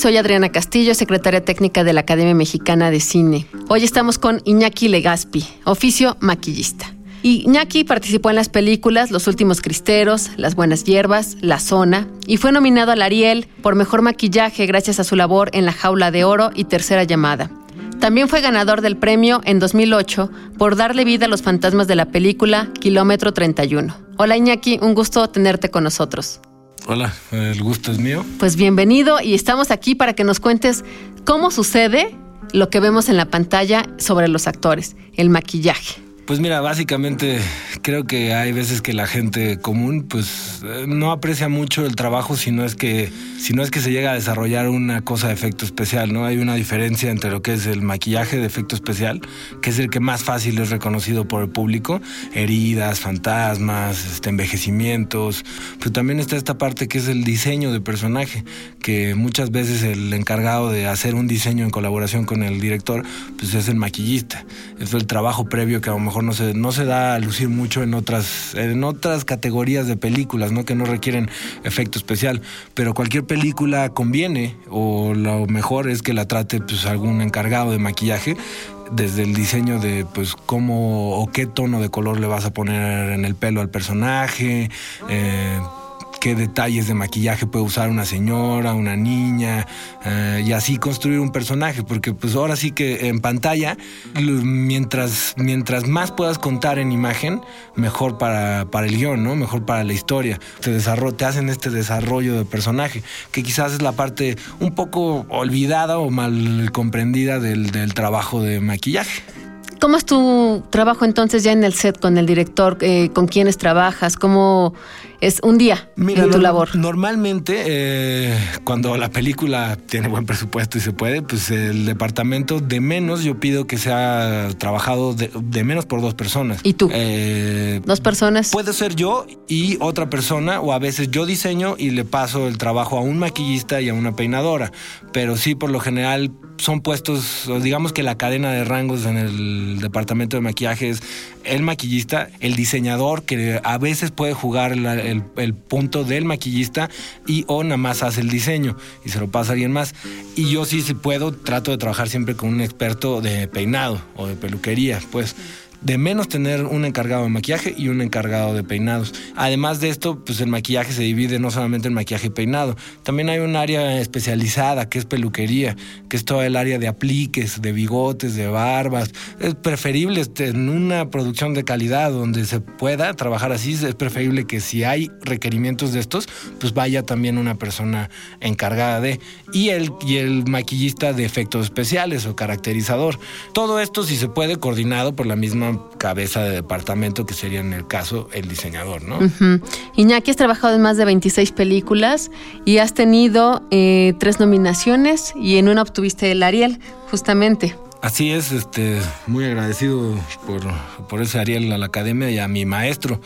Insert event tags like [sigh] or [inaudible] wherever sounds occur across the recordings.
Soy Adriana Castillo, secretaria técnica de la Academia Mexicana de Cine. Hoy estamos con Iñaki Legaspi, oficio maquillista. Iñaki participó en las películas Los Últimos Cristeros, Las Buenas Hierbas, La Zona y fue nominado al Ariel por Mejor Maquillaje gracias a su labor en La Jaula de Oro y Tercera Llamada. También fue ganador del premio en 2008 por darle vida a los fantasmas de la película Kilómetro 31. Hola Iñaki, un gusto tenerte con nosotros. Hola, el gusto es mío. Pues bienvenido y estamos aquí para que nos cuentes cómo sucede lo que vemos en la pantalla sobre los actores, el maquillaje. Pues mira, básicamente creo que hay veces que la gente común pues eh, no aprecia mucho el trabajo si no es que si no es que se llega a desarrollar una cosa de efecto especial, ¿no? Hay una diferencia entre lo que es el maquillaje de efecto especial, que es el que más fácil es reconocido por el público, heridas, fantasmas, este, envejecimientos, pero también está esta parte que es el diseño de personaje, que muchas veces el encargado de hacer un diseño en colaboración con el director, pues es el maquillista. Es el trabajo previo que a lo mejor no se, no se da a lucir mucho en otras, en otras categorías de películas, ¿no? Que no requieren efecto especial. Pero cualquier película conviene, o lo mejor es que la trate pues, algún encargado de maquillaje desde el diseño de pues cómo o qué tono de color le vas a poner en el pelo al personaje, eh, qué detalles de maquillaje puede usar una señora, una niña, eh, y así construir un personaje, porque pues ahora sí que en pantalla, mientras, mientras más puedas contar en imagen, mejor para, para el guion, ¿no? Mejor para la historia. Te, te hacen este desarrollo de personaje, que quizás es la parte un poco olvidada o mal comprendida del, del trabajo de maquillaje. ¿Cómo es tu trabajo entonces ya en el set con el director? Eh, ¿Con quiénes trabajas? ¿Cómo es un día Mira, en tu no- labor? Normalmente, eh, cuando la película tiene buen presupuesto y se puede, pues el departamento de menos yo pido que sea trabajado de, de menos por dos personas. ¿Y tú? Eh, ¿Dos personas? Puede ser yo y otra persona, o a veces yo diseño y le paso el trabajo a un maquillista y a una peinadora. Pero sí, por lo general, son puestos, digamos que la cadena de rangos en el departamento de maquillaje es el maquillista, el diseñador, que a veces puede jugar la- el, punto del maquillista y o nada más hace el diseño y se lo pasa a alguien más. Y yo sí, si puedo, trato de trabajar siempre con un experto de peinado o de peluquería, pues de menos tener un encargado de maquillaje y un encargado de peinados. Además de esto, pues el maquillaje se divide no solamente en maquillaje y peinado, también hay un área especializada que es peluquería, que es todo el área de apliques, de bigotes, de barbas. Es preferible en una producción de calidad donde se pueda trabajar así, es preferible que si hay requerimientos de estos, pues vaya también una persona encargada de y el y el maquillista de efectos especiales o caracterizador. Todo esto si se puede coordinado por la misma cabeza de departamento que sería en el caso el diseñador, ¿no? Ujú. Iñaki, has trabajado en más de 26 películas y has tenido eh, tres nominaciones y en una obtuviste el Ariel, justamente. Así es, este, muy agradecido por, por ese Ariel a la academia y a mi maestro,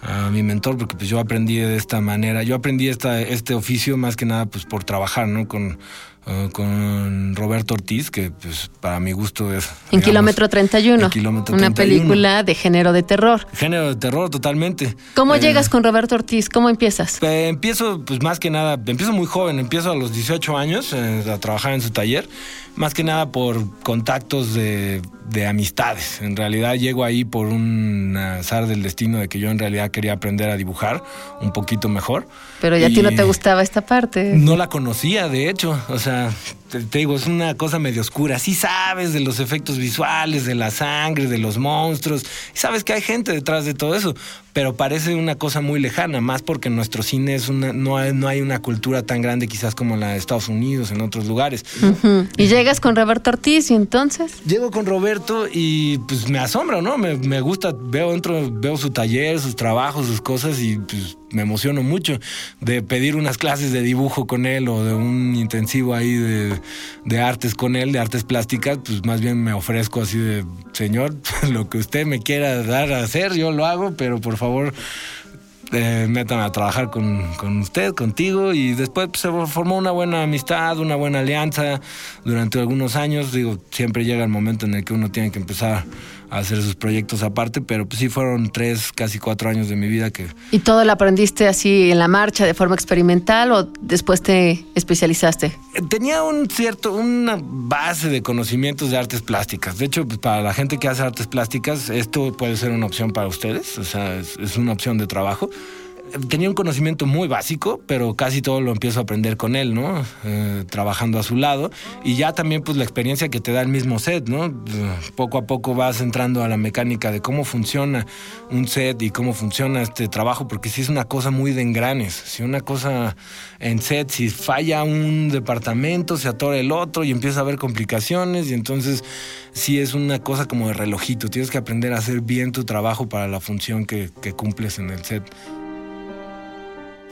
a mi mentor, porque pues yo aprendí de esta manera, yo aprendí esta, este oficio más que nada pues por trabajar, ¿no? Con, eh, con Roberto Ortiz, que pues para mi gusto es... En digamos, Kilómetro 31, en Kilómetro una 31. película de género de terror. Género de terror totalmente. ¿Cómo Eh, llegas con Roberto Ortiz? ¿Cómo empiezas? Eh, empiezo, pues más que nada, empiezo muy joven, empiezo a los 18 años eh, a trabajar en su taller, más que nada por contactos de, de amistades. En realidad llego ahí por un azar del destino de que yo en realidad quería aprender a dibujar un poquito mejor. Pero ya a ti no te gustaba esta parte. No la conocía, de hecho. O sea, sea, te, te, digo, es una cosa medio oscura. Sí sabes de los efectos visuales, de la sangre, de los monstruos. Y sabes que hay gente detrás de todo eso. Pero parece una cosa muy lejana, más porque en nuestro cine es una, no, hay, no hay una cultura tan grande quizás como la de Estados Unidos, en otros lugares. Uh -huh. Y llegas con Roberto Ortiz y entonces... Llego con Roberto y pues me asombra, ¿no? Me, me gusta, veo, entro, veo su taller, sus trabajos, sus cosas y pues me emociono mucho de pedir unas clases de dibujo con él o de un intensivo ahí de, artes con él, de artes plásticas, pues más bien me ofrezco así de, señor, [laughs] lo que usted me quiera dar a hacer, yo lo hago, pero por favor eh, métame a trabajar con, con, usted, contigo, y después pues, se formó una buena amistad, una buena alianza durante algunos años. Digo, siempre llega el momento en el que uno tiene que empezar a hacer sus proyectos aparte, pero pues sí fueron tres, casi cuatro años de mi vida que... ¿Y todo lo aprendiste así en la marcha, de forma experimental, o después te especializaste? Tenía un cierto, una base de conocimientos de artes plásticas. De hecho, pues, para la gente que hace artes plásticas, esto puede ser una opción para ustedes, o sea, es, es una opción de trabajo tenía un conocimiento muy básico, pero casi todo lo empiezo a aprender con él, ¿no? Eh, trabajando a su lado. Y ya también, pues, la experiencia que te da el mismo set, ¿no? Poco a poco vas entrando a la mecánica de cómo funciona un set y cómo funciona este trabajo, porque si es una cosa muy de engranes. Si una cosa en set, si falla un departamento, se atora el otro y empieza a haber complicaciones, y entonces sí es una cosa como de relojito. Tienes que aprender a hacer bien tu trabajo para la función que, que cumples en el set.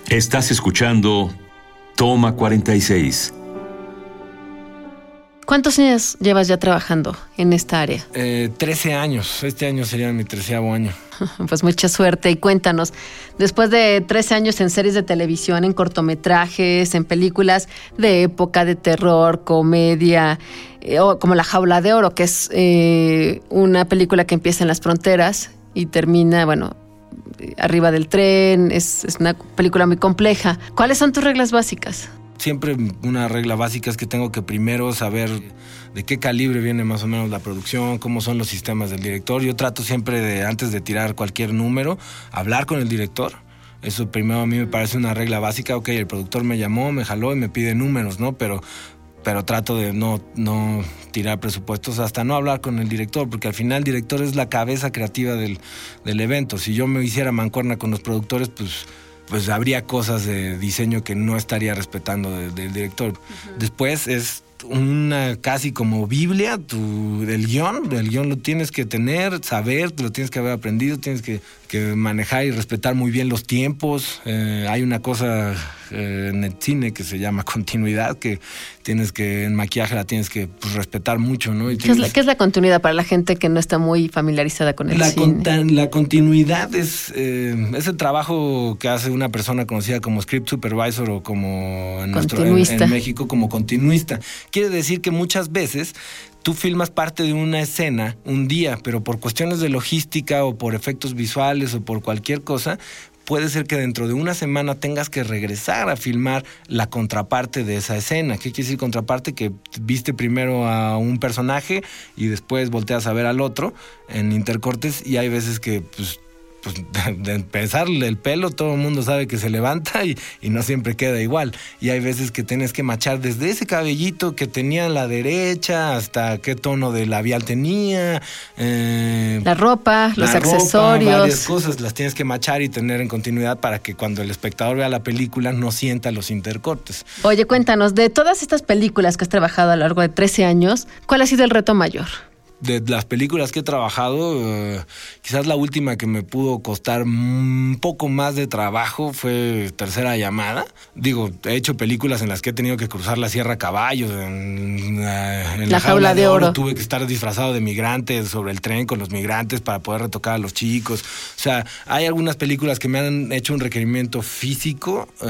Estás escuchando Toma 46. ¿Cuántos años llevas ya trabajando en esta área? Eh, 13 años. Este año sería mi treceavo año. [laughs] Pues mucha suerte y cuéntanos, después de 13 años en series de televisión, en cortometrajes, en películas de época, de terror, comedia, eh, como La Jaula de Oro, que es eh, una película que empieza en las fronteras y termina, bueno, arriba del tren, es, es, una película muy compleja. ¿Cuáles son tus reglas básicas? Siempre una regla básica es que tengo que primero saber de qué calibre viene más o menos la producción, cómo son los sistemas del director. Yo trato siempre de, antes de tirar cualquier número, hablar con el director. Eso primero a mí me parece una regla básica. Ok, el productor me llamó, me jaló y me pide números, ¿no? Pero pero trato de no, no tirar presupuestos hasta no hablar con el director, porque al final el director es la cabeza creativa del, del evento. Si yo me hiciera mancuerna con los productores, pues, pues habría cosas de diseño que no estaría respetando del de, director. Uh -huh. Después es una casi como Biblia, tu, el guion, el guion lo tienes que tener, saber, lo tienes que haber aprendido, tienes que, que manejar y respetar muy bien los tiempos. Eh, hay una cosa eh, en el cine que se llama continuidad, que tienes que, en maquillaje la tienes que pues, respetar mucho, ¿no? Y ¿Qué, es la, ¿Qué, es la, continuidad para la gente que no está muy familiarizada con el la cine? Con, la continuidad es eh, ese trabajo que hace una persona conocida como script supervisor o como en, nuestro, en, en México como continuista. Quiere decir que muchas veces tú filmas parte de una escena un día, pero por cuestiones de logística o por efectos visuales o por cualquier cosa, puede ser que dentro de una semana tengas que regresar a filmar la contraparte de esa escena. ¿Qué quiere decir contraparte? Que viste primero a un personaje y después volteas a ver al otro en intercortes y hay veces que pues, pues, [laughs] de empezar el pelo, todo el mundo sabe que se levanta y, y, no siempre queda igual. Y hay veces que tienes que machar desde ese cabellito que tenía a la derecha hasta qué tono de labial tenía. Eh, la ropa, la los accesorios. Varias cosas las tienes que machar y tener en continuidad para que cuando el espectador vea la película no sienta los intercortes. Oye, cuéntanos, de todas estas películas que has trabajado a lo largo de 13 años, ¿cuál ha sido el reto mayor? De las películas que he trabajado, uh, quizás la última que me pudo costar un poco más de trabajo fue Tercera Llamada. Digo, he hecho películas en las que he tenido que cruzar la Sierra a Caballos, en, en la, la, jaula, de, oro. oro. Tuve que estar disfrazado de migrante sobre el tren con los migrantes para poder retocar a los chicos. O sea, hay algunas películas que me han hecho un requerimiento físico uh,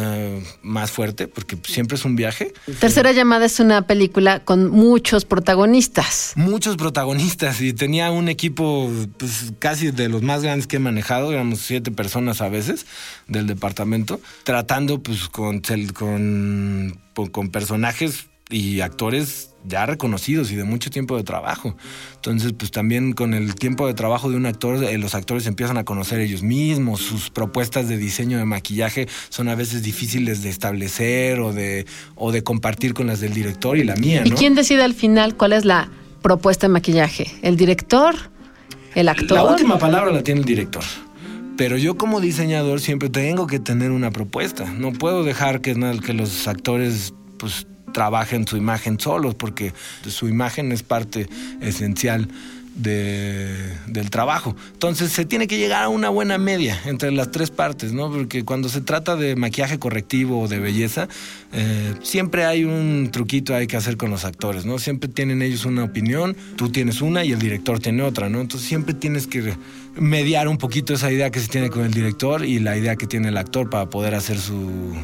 más fuerte, porque siempre es un viaje. Tercera Llamada es una película con muchos protagonistas. Muchos protagonistas y tenía un equipo pues, casi de los más grandes que he manejado, éramos siete personas a veces del departamento, tratando pues con, con, con personajes y actores ya reconocidos y de mucho tiempo de trabajo. Entonces, pues también con el tiempo de trabajo de un actor, eh, los actores empiezan a conocer ellos mismos, sus propuestas de diseño de maquillaje son a veces difíciles de establecer o de, o de compartir con las del director y la mía. ¿Y quién decide al final cuál es la propuesta de maquillaje? ¿El director? ¿El actor? La última palabra la tiene el director. Pero yo como diseñador siempre tengo que tener una propuesta. No puedo dejar que, que los actores pues trabajen su imagen solos, porque su imagen es parte esencial del trabajo. Entonces se tiene que llegar a una buena media entre las tres partes, ¿no? Porque cuando se trata de maquillaje correctivo o de belleza, eh, siempre hay un truquito hay que hacer con los actores, ¿no? Siempre tienen ellos una opinión, tú tienes una y el director tiene otra, ¿no? Entonces siempre tienes que mediar un poquito esa idea que se tiene con el director y la idea que tiene el actor para poder hacer su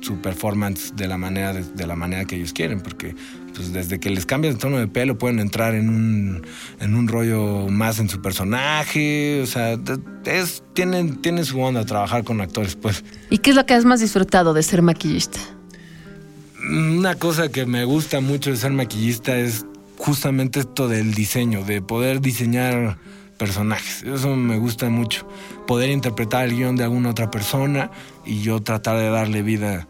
su performance de la manera de, la manera que ellos quieren porque pues desde que les cambias el tono de pelo pueden entrar en un, en un rollo más en su personaje o sea es tienen tienen su onda trabajar con actores pues y qué es lo que has más disfrutado de ser maquillista una cosa que me gusta mucho de ser maquillista es justamente esto del diseño de poder diseñar personajes. Eso me gusta mucho. Poder interpretar el guion de alguna otra persona y yo tratar de darle vida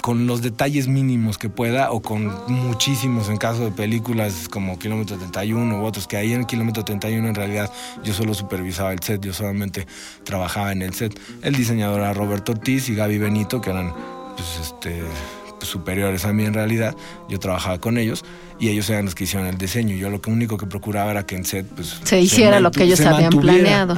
con los detalles mínimos que pueda o con muchísimos en caso de películas como Kilómetro 31 u otros que ahí en Kilómetro 31 en realidad yo solo supervisaba el set, yo solamente trabajaba en el set. El diseñador era Roberto Ortiz y Gaby Benito que eran pues este superiores a mí en realidad, yo trabajaba con ellos y ellos eran los que hicieron el diseño. Yo lo único que procuraba era que en set pues, se hiciera lo que ellos habían planeado.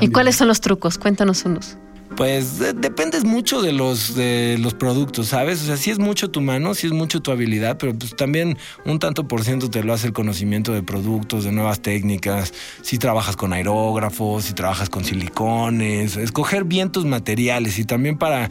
¿Y cuáles son los trucos? Cuéntanos unos. Pues dependes mucho de los, de los productos, ¿sabes? O sea, sí es mucho tu mano, sí es mucho tu habilidad, pero pues también un tanto por ciento te lo hace el conocimiento de productos, de nuevas técnicas, si trabajas con aerógrafos, si trabajas con silicones, escoger bien tus materiales y también para,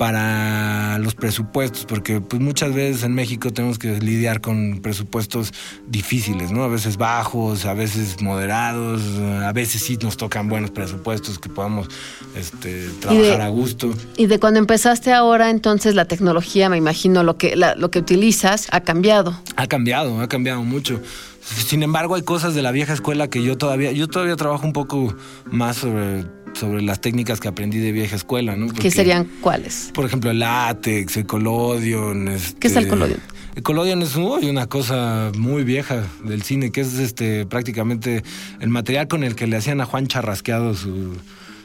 para los presupuestos, porque pues muchas veces en México tenemos que lidiar con presupuestos difíciles, ¿no? A veces bajos, a veces moderados, a veces sí nos tocan buenos presupuestos que podamos este, trabajar a gusto. Y de cuando empezaste ahora, entonces la tecnología, me imagino, lo que, lo que utilizas ha cambiado. Ha cambiado, ha cambiado mucho. Sin embargo, hay cosas de la vieja escuela que yo todavía, yo todavía trabajo un poco más sobre sobre las técnicas que aprendí de vieja escuela, ¿no? ¿Qué serían cuáles? Por ejemplo, el látex, el collodion. ¿Qué es el este, collodion? El collodion es una cosa muy vieja del cine, que es este prácticamente el material con el que le hacían a Juan Charrasqueado su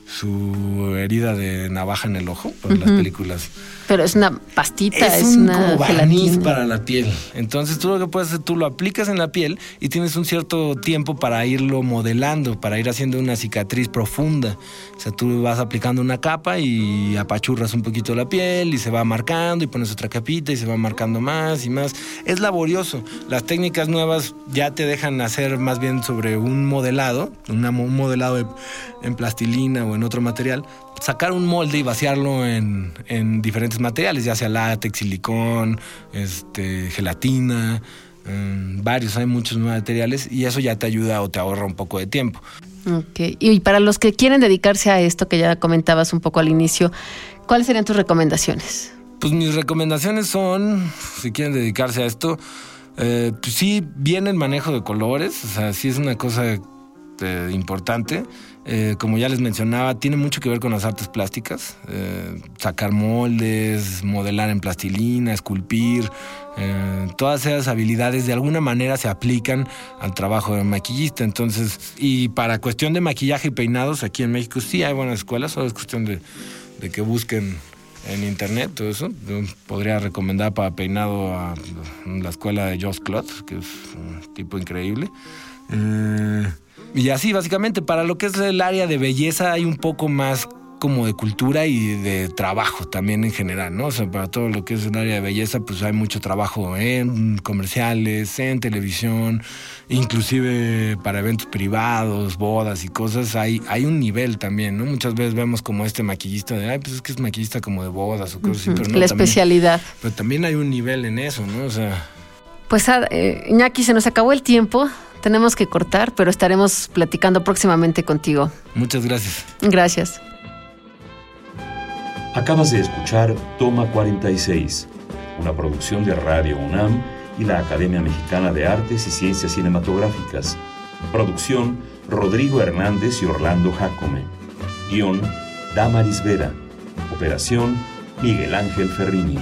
su herida de navaja en el ojo por las películas. Pero es una pastita, es, es una barniz para la piel. Entonces tú lo que puedes hacer, tú lo aplicas en la piel y tienes un cierto tiempo para irlo modelando, para ir haciendo una cicatriz profunda. O sea, tú vas aplicando una capa y apachurras un poquito la piel y se va marcando y pones otra capita y se va marcando más y más. Es laborioso. Las técnicas nuevas ya te dejan hacer más bien sobre un modelado, un modelado en plastilina o en otro material, sacar un molde y vaciarlo en, diferentes materiales, ya sea látex, silicón, este, gelatina, mm, varios, hay muchos materiales y eso ya te ayuda o te ahorra un poco de tiempo. Ok, y para los que quieren dedicarse a esto que ya comentabas un poco al inicio, ¿cuáles serían tus recomendaciones? Pues mis recomendaciones son, si quieren dedicarse a esto, eh, pues sí, viene el manejo de colores, o sea, sí es una cosa eh, importante. Eh, como ya les mencionaba, tiene mucho que ver con las artes plásticas, eh, sacar moldes, modelar en plastilina, esculpir, eh, todas esas habilidades de alguna manera se aplican al trabajo de maquillista. Entonces, y para cuestión de maquillaje y peinados, aquí en México sí hay buenas escuelas, solo es cuestión de, que busquen en internet todo eso. podría recomendar para peinado a la escuela de Joss Klotz, que es un tipo increíble. Y así, básicamente, para lo que es el área de belleza hay un poco más como de cultura y de trabajo también en general, ¿no? O sea, para todo lo que es el área de belleza, pues hay mucho trabajo en comerciales, en televisión, inclusive para eventos privados, bodas y cosas, hay, hay un nivel también, ¿no? Muchas veces vemos como este maquillista de, ay, pues es que es maquillista como de bodas o cosas así, pero no. La especialidad. Pero también hay un nivel en eso, ¿no? O sea... Pues, ah, eh, Iñaki, se nos acabó el tiempo tenemos que cortar, pero estaremos platicando próximamente contigo. Muchas gracias. Gracias. Acabas de escuchar Toma 46, una producción de Radio UNAM y la Academia Mexicana de Artes y Ciencias Cinematográficas. Producción Rodrigo Hernández y Orlando Jacome. Guión Damaris Vera. Operación Miguel Ángel Ferrini.